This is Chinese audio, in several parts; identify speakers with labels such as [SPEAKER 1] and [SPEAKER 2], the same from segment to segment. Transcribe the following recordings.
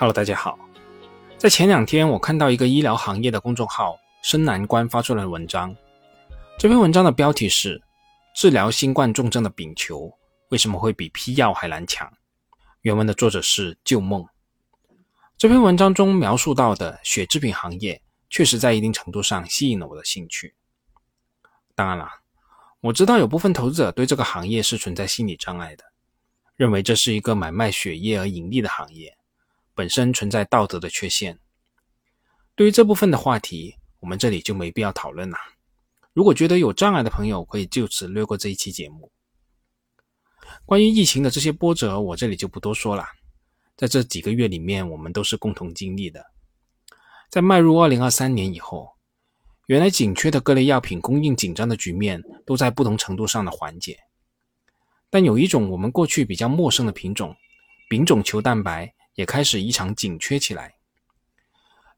[SPEAKER 1] Hello，大家好。在前两天，我看到一个医疗行业的公众号“深蓝关”发出来的文章。这篇文章的标题是“治疗新冠重症的丙球为什么会比批药还难抢”。原文的作者是旧梦。这篇文章中描述到的血制品行业，确实在一定程度上吸引了我的兴趣。当然了，我知道有部分投资者对这个行业是存在心理障碍的，认为这是一个买卖血液而盈利的行业。本身存在道德的缺陷。对于这部分的话题，我们这里就没必要讨论了。如果觉得有障碍的朋友，可以就此略过这一期节目。关于疫情的这些波折，我这里就不多说了。在这几个月里面，我们都是共同经历的。在迈入二零二三年以后，原来紧缺的各类药品供应紧张的局面，都在不同程度上的缓解。但有一种我们过去比较陌生的品种——丙种球蛋白。也开始异常紧缺起来，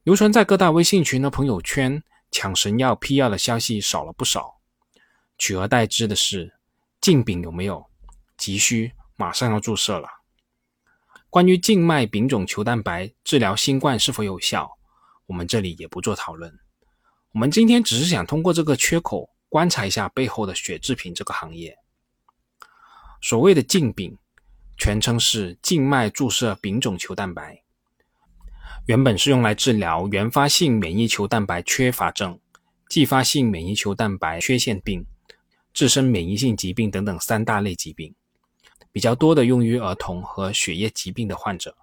[SPEAKER 1] 流传在各大微信群的朋友圈，抢神药批药的消息少了不少，取而代之的是禁丙有没有？急需马上要注射了。关于静脉丙种球蛋白治疗新冠是否有效，我们这里也不做讨论。我们今天只是想通过这个缺口观察一下背后的血制品这个行业。所谓的禁丙。全称是静脉注射丙种球蛋白，原本是用来治疗原发性免疫球蛋白缺乏症、继发性免疫球蛋白缺陷病、自身免疫性疾病等等三大类疾病，比较多的用于儿童和血液疾病的患者。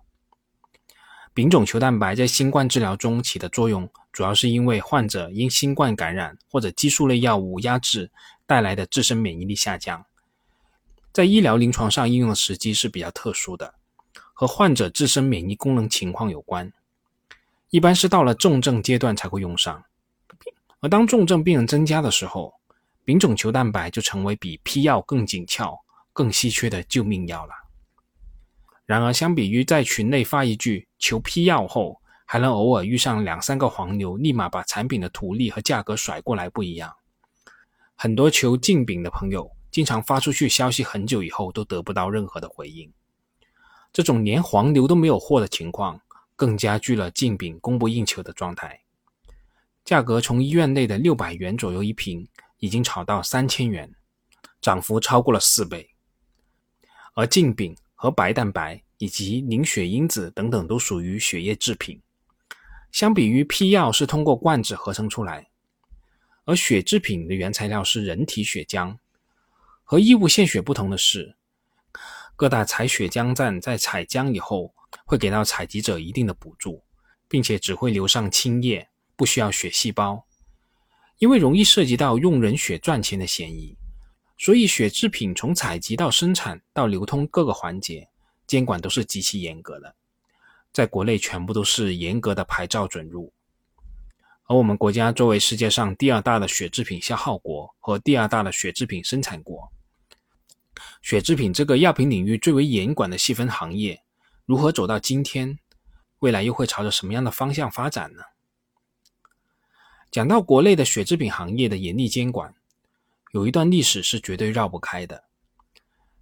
[SPEAKER 1] 丙种球蛋白在新冠治疗中起的作用，主要是因为患者因新冠感染或者激素类药物压制带来的自身免疫力下降。在医疗临床上应用的时机是比较特殊的，和患者自身免疫功能情况有关，一般是到了重症阶段才会用上。而当重症病人增加的时候，丙种球蛋白就成为比批药更紧俏、更稀缺的救命药了。然而，相比于在群内发一句求批药后，还能偶尔遇上两三个黄牛，立马把产品的图利和价格甩过来不一样，很多求禁丙的朋友。经常发出去消息，很久以后都得不到任何的回应。这种连黄牛都没有货的情况，更加剧了禁品供不应求的状态。价格从医院内的六百元左右一瓶，已经炒到三千元，涨幅超过了四倍。而禁饼和白蛋白以及凝血因子等等，都属于血液制品。相比于批药是通过罐子合成出来，而血制品的原材料是人体血浆。和义务献血不同的是，各大采血浆站在采浆以后，会给到采集者一定的补助，并且只会留上清液，不需要血细胞。因为容易涉及到用人血赚钱的嫌疑，所以血制品从采集到生产到流通各个环节，监管都是极其严格的，在国内全部都是严格的牌照准入。而我们国家作为世界上第二大的血制品消耗国和第二大的血制品生产国。血制品这个药品领域最为严管的细分行业，如何走到今天？未来又会朝着什么样的方向发展呢？讲到国内的血制品行业的严厉监管，有一段历史是绝对绕不开的。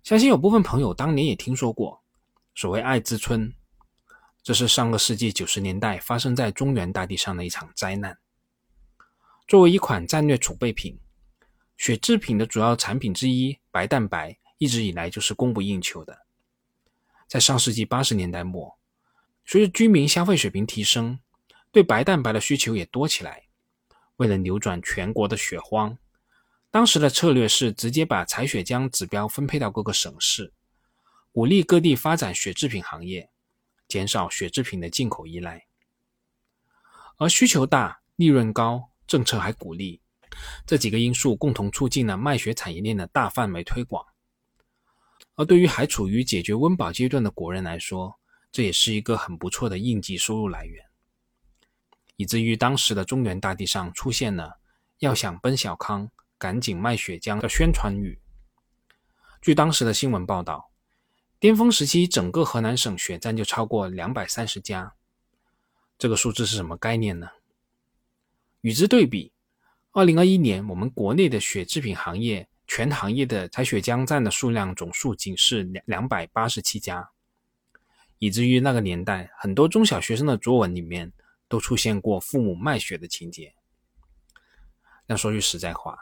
[SPEAKER 1] 相信有部分朋友当年也听说过，所谓艾滋村，这是上个世纪九十年代发生在中原大地上的一场灾难。作为一款战略储备品，血制品的主要产品之一白蛋白。一直以来就是供不应求的。在上世纪八十年代末，随着居民消费水平提升，对白蛋白的需求也多起来。为了扭转全国的血荒，当时的策略是直接把采血浆指标分配到各个省市，鼓励各地发展血制品行业，减少血制品的进口依赖。而需求大、利润高，政策还鼓励，这几个因素共同促进了卖血产业链的大范围推广。而对于还处于解决温饱阶段的国人来说，这也是一个很不错的应急收入来源，以至于当时的中原大地上出现了“要想奔小康，赶紧卖血浆”的宣传语。据当时的新闻报道，巅峰时期整个河南省血站就超过两百三十家，这个数字是什么概念呢？与之对比，二零二一年我们国内的血制品行业。全行业的采血浆站的数量总数仅是两两百八十七家，以至于那个年代很多中小学生的作文里面都出现过父母卖血的情节。那说句实在话，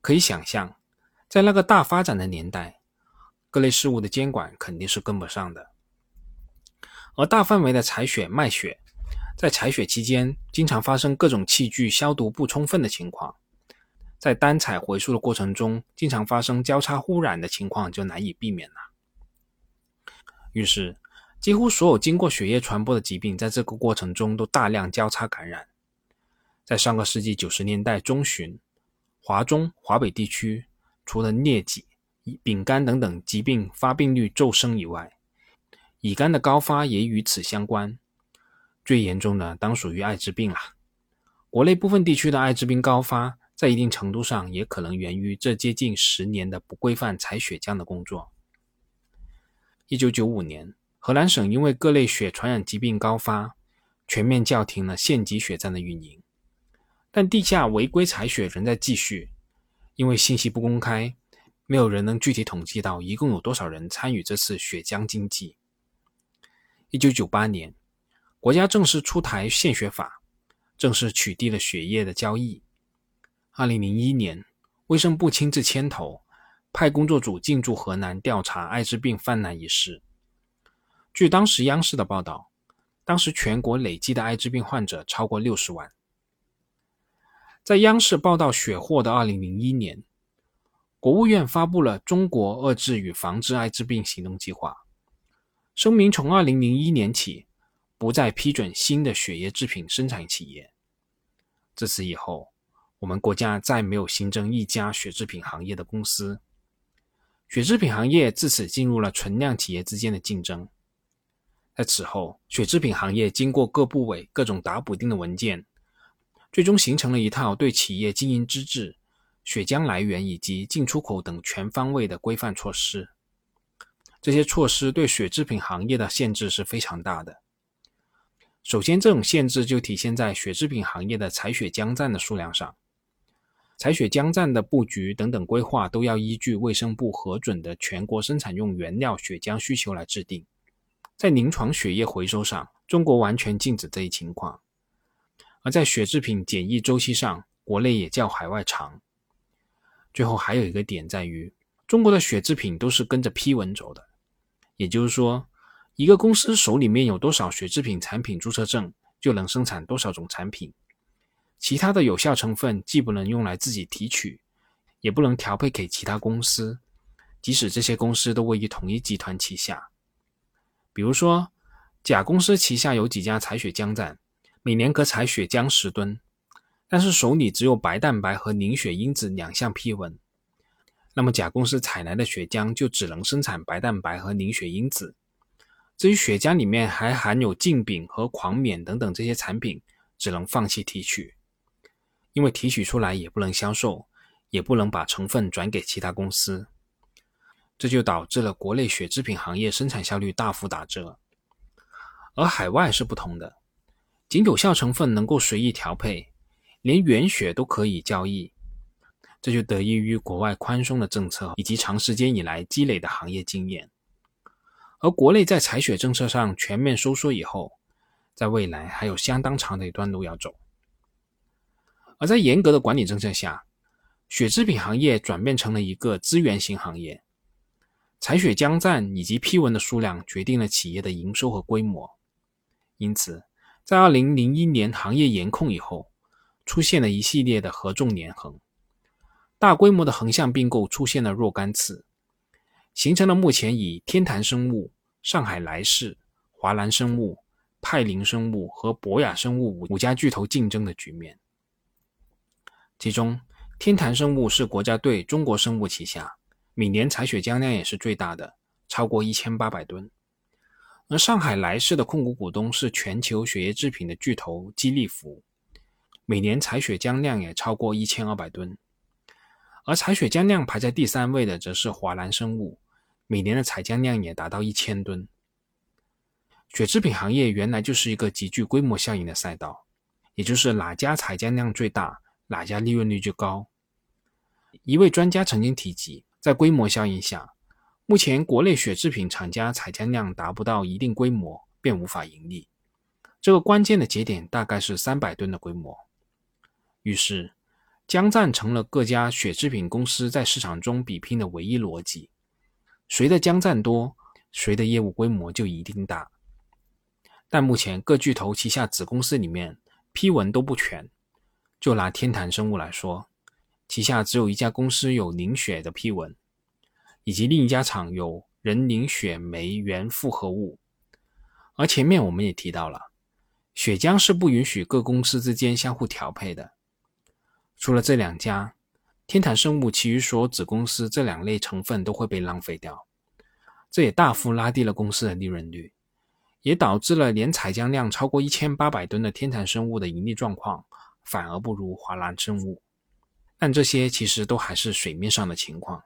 [SPEAKER 1] 可以想象，在那个大发展的年代，各类事物的监管肯定是跟不上的，而大范围的采血卖血，在采血期间经常发生各种器具消毒不充分的情况。在单采回溯的过程中，经常发生交叉污染的情况就难以避免了。于是，几乎所有经过血液传播的疾病，在这个过程中都大量交叉感染。在上个世纪九十年代中旬，华中、华北地区除了疟疾、丙肝等等疾病发病率骤升以外，乙肝的高发也与此相关。最严重的当属于艾滋病了。国内部分地区的艾滋病高发。在一定程度上，也可能源于这接近十年的不规范采血浆的工作。一九九五年，河南省因为各类血传染疾病高发，全面叫停了县级血站的运营。但地下违规采血仍在继续，因为信息不公开，没有人能具体统计到一共有多少人参与这次血浆经济。一九九八年，国家正式出台献血法，正式取缔了血液的交易。二零零一年，卫生部亲自牵头，派工作组进驻河南调查艾滋病泛滥一事。据当时央视的报道，当时全国累计的艾滋病患者超过六十万。在央视报道血祸的二零零一年，国务院发布了《中国遏制与防治艾滋病行动计划》，声明从二零零一年起不再批准新的血液制品生产企业。自此以后。我们国家再没有新增一家血制品行业的公司，血制品行业自此进入了存量企业之间的竞争。在此后，血制品行业经过各部委各种打补丁的文件，最终形成了一套对企业经营资质、血浆来源以及进出口等全方位的规范措施。这些措施对血制品行业的限制是非常大的。首先，这种限制就体现在血制品行业的采血浆站的数量上。采血浆站的布局等等规划都要依据卫生部核准的全国生产用原料血浆需求来制定。在临床血液回收上，中国完全禁止这一情况；而在血制品检疫周期上，国内也较海外长。最后还有一个点在于，中国的血制品都是跟着批文走的，也就是说，一个公司手里面有多少血制品产品注册证，就能生产多少种产品。其他的有效成分既不能用来自己提取，也不能调配给其他公司，即使这些公司都位于同一集团旗下。比如说，甲公司旗下有几家采血浆站，每年可采血浆十吨，但是手里只有白蛋白和凝血因子两项批文，那么甲公司采来的血浆就只能生产白蛋白和凝血因子。至于血浆里面还含有净丙和狂冕等等这些产品，只能放弃提取。因为提取出来也不能销售，也不能把成分转给其他公司，这就导致了国内血制品行业生产效率大幅打折。而海外是不同的，仅有效成分能够随意调配，连原血都可以交易，这就得益于国外宽松的政策以及长时间以来积累的行业经验。而国内在采血政策上全面收缩以后，在未来还有相当长的一段路要走。而在严格的管理政策下，血制品行业转变成了一个资源型行业。采血浆站以及批文的数量决定了企业的营收和规模。因此，在二零零一年行业严控以后，出现了一系列的合纵连横，大规模的横向并购出现了若干次，形成了目前以天坛生物、上海来世、华南生物、派林生物和博雅生物五五家巨头竞争的局面。其中，天坛生物是国家队中国生物旗下，每年采血浆量也是最大的，超过一千八百吨。而上海莱士的控股股东是全球血液制品的巨头基利福，每年采血浆量也超过一千二百吨。而采血浆量排在第三位的则是华南生物，每年的采浆量也达到一千吨。血制品行业原来就是一个极具规模效应的赛道，也就是哪家采浆量最大。哪家利润率就高？一位专家曾经提及，在规模效应下，目前国内血制品厂家采浆量达不到一定规模，便无法盈利。这个关键的节点大概是三百吨的规模。于是，浆占成了各家血制品公司在市场中比拼的唯一逻辑。谁的浆占多，谁的业务规模就一定大。但目前各巨头旗下子公司里面批文都不全。就拿天坛生物来说，旗下只有一家公司有凝血的批文，以及另一家厂有人凝血酶原复合物。而前面我们也提到了，血浆是不允许各公司之间相互调配的。除了这两家，天坛生物其余所有子公司这两类成分都会被浪费掉，这也大幅拉低了公司的利润率，也导致了年采浆量超过一千八百吨的天坛生物的盈利状况反而不如华南生物。但这些其实都还是水面上的情况。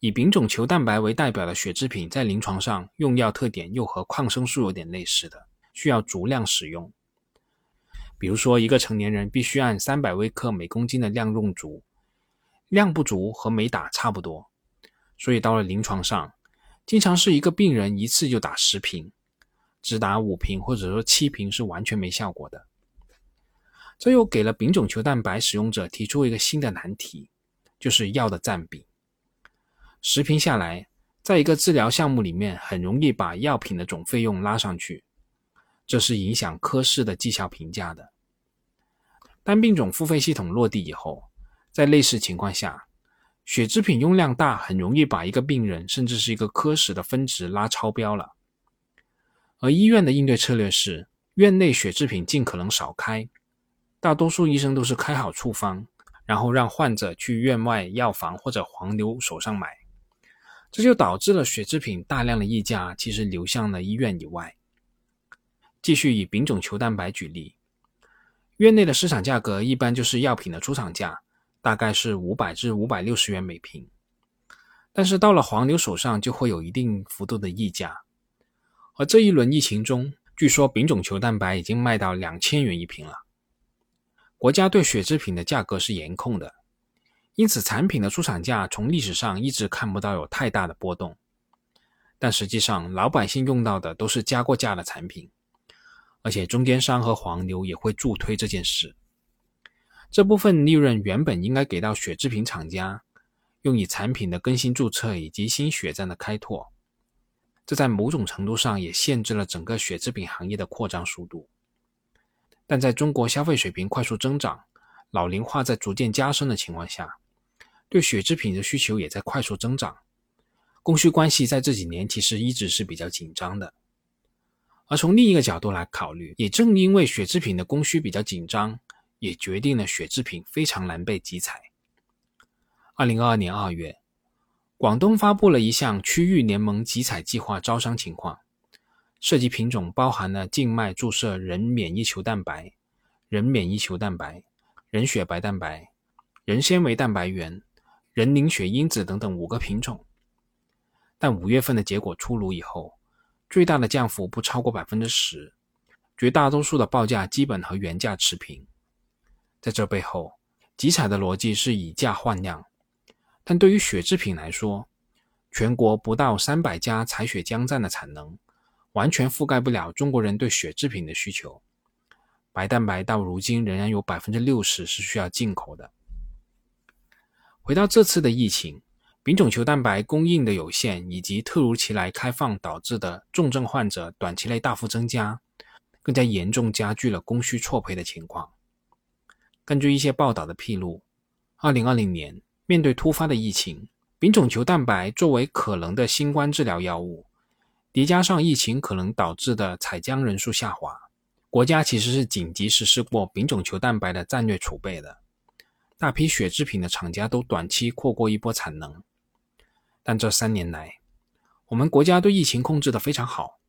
[SPEAKER 1] 以丙种球蛋白为代表的血制品，在临床上用药特点又和抗生素有点类似的，需要足量使用。比如说，一个成年人必须按三百微克每公斤的量用足，量不足和没打差不多。所以到了临床上，经常是一个病人一次就打十瓶，只打五瓶或者说七瓶是完全没效果的。这又给了丙种球蛋白使用者提出一个新的难题，就是药的占比。十瓶下来，在一个治疗项目里面，很容易把药品的总费用拉上去。这是影响科室的绩效评价的。单病种付费系统落地以后，在类似情况下，血制品用量大，很容易把一个病人甚至是一个科室的分值拉超标了。而医院的应对策略是，院内血制品尽可能少开，大多数医生都是开好处方，然后让患者去院外药房或者黄牛手上买，这就导致了血制品大量的溢价其实流向了医院以外。继续以丙种球蛋白举例，院内的市场价格一般就是药品的出厂价，大概是五百至五百六十元每瓶。但是到了黄牛手上，就会有一定幅度的溢价。而这一轮疫情中，据说丙种球蛋白已经卖到两千元一瓶了。国家对血制品的价格是严控的，因此产品的出厂价从历史上一直看不到有太大的波动。但实际上，老百姓用到的都是加过价的产品。而且中间商和黄牛也会助推这件事，这部分利润原本应该给到血制品厂家，用以产品的更新注册以及新血站的开拓，这在某种程度上也限制了整个血制品行业的扩张速度。但在中国消费水平快速增长、老龄化在逐渐加深的情况下，对血制品的需求也在快速增长，供需关系在这几年其实一直是比较紧张的。而从另一个角度来考虑，也正因为血制品的供需比较紧张，也决定了血制品非常难被集采。二零二二年二月，广东发布了一项区域联盟集采计划招商情况，涉及品种包含了静脉注射人免疫球蛋白、人免疫球蛋白、人血白蛋白、人纤维蛋白原、人凝血因子等等五个品种。但五月份的结果出炉以后，最大的降幅不超过百分之十，绝大多数的报价基本和原价持平。在这背后，集采的逻辑是以价换量，但对于血制品来说，全国不到三百家采血浆站的产能，完全覆盖不了中国人对血制品的需求。白蛋白到如今仍然有百分之六十是需要进口的。回到这次的疫情。丙种球蛋白供应的有限，以及突如其来开放导致的重症患者短期内大幅增加，更加严重加剧了供需错配的情况。根据一些报道的披露，二零二零年面对突发的疫情，丙种球蛋白作为可能的新冠治疗药物，叠加上疫情可能导致的采浆人数下滑，国家其实是紧急实施过丙种球蛋白的战略储备的，大批血制品的厂家都短期扩过一波产能。但这三年来，我们国家对疫情控制的非常好，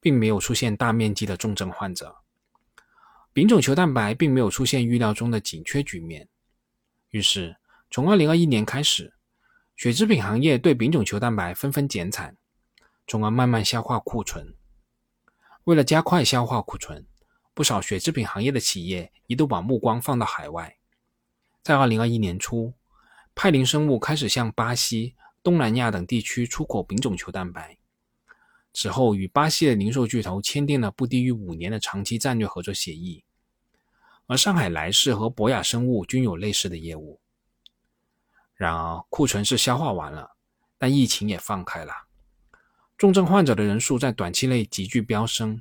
[SPEAKER 1] 并没有出现大面积的重症患者。丙种球蛋白并没有出现预料中的紧缺局面。于是，从二零二一年开始，血制品行业对丙种球蛋白纷纷减产，从而慢慢消化库存。为了加快消化库存，不少血制品行业的企业一度把目光放到海外。在二零二一年初，派林生物开始向巴西。东南亚等地区出口丙种球蛋白。此后，与巴西的零售巨头签订了不低于五年的长期战略合作协议。而上海莱士和博雅生物均有类似的业务。然而，库存是消化完了，但疫情也放开了，重症患者的人数在短期内急剧飙升，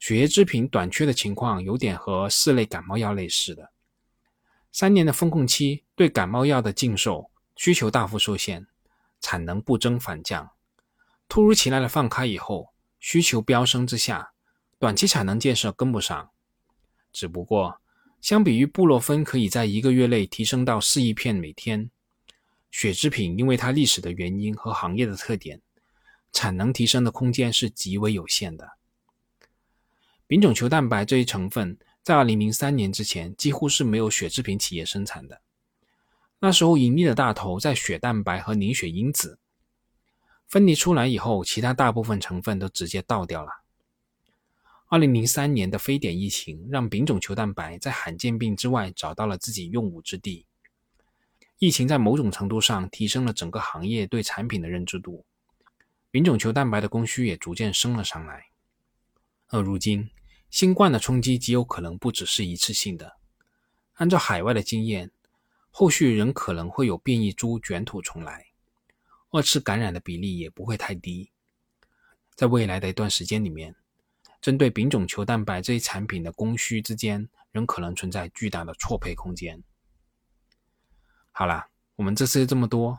[SPEAKER 1] 血液制品短缺的情况有点和四类感冒药类似的。三年的封控期对感冒药的禁售需求大幅受限，产能不增反降。突如其来的放开以后，需求飙升之下，短期产能建设跟不上。只不过，相比于布洛芬可以在一个月内提升到四亿片每天，血制品因为它历史的原因和行业的特点，产能提升的空间是极为有限的。丙种球蛋白这一成分在2003年之前几乎是没有血制品企业生产的，那时候盈利的大头在血蛋白和凝血因子。分离出来以后，其他大部分成分都直接倒掉了。二零零三年的非典疫情让丙种球蛋白在罕见病之外找到了自己用武之地。疫情在某种程度上提升了整个行业对产品的认知度，丙种球蛋白的供需也逐渐升了上来。而如今，新冠的冲击极有可能不只是一次性的。按照海外的经验，后续仍可能会有变异株卷土重来。二次感染的比例也不会太低，在未来的一段时间里面，针对丙种球蛋白这一产品的供需之间，仍可能存在巨大的错配空间。好了，我们这次就这么多，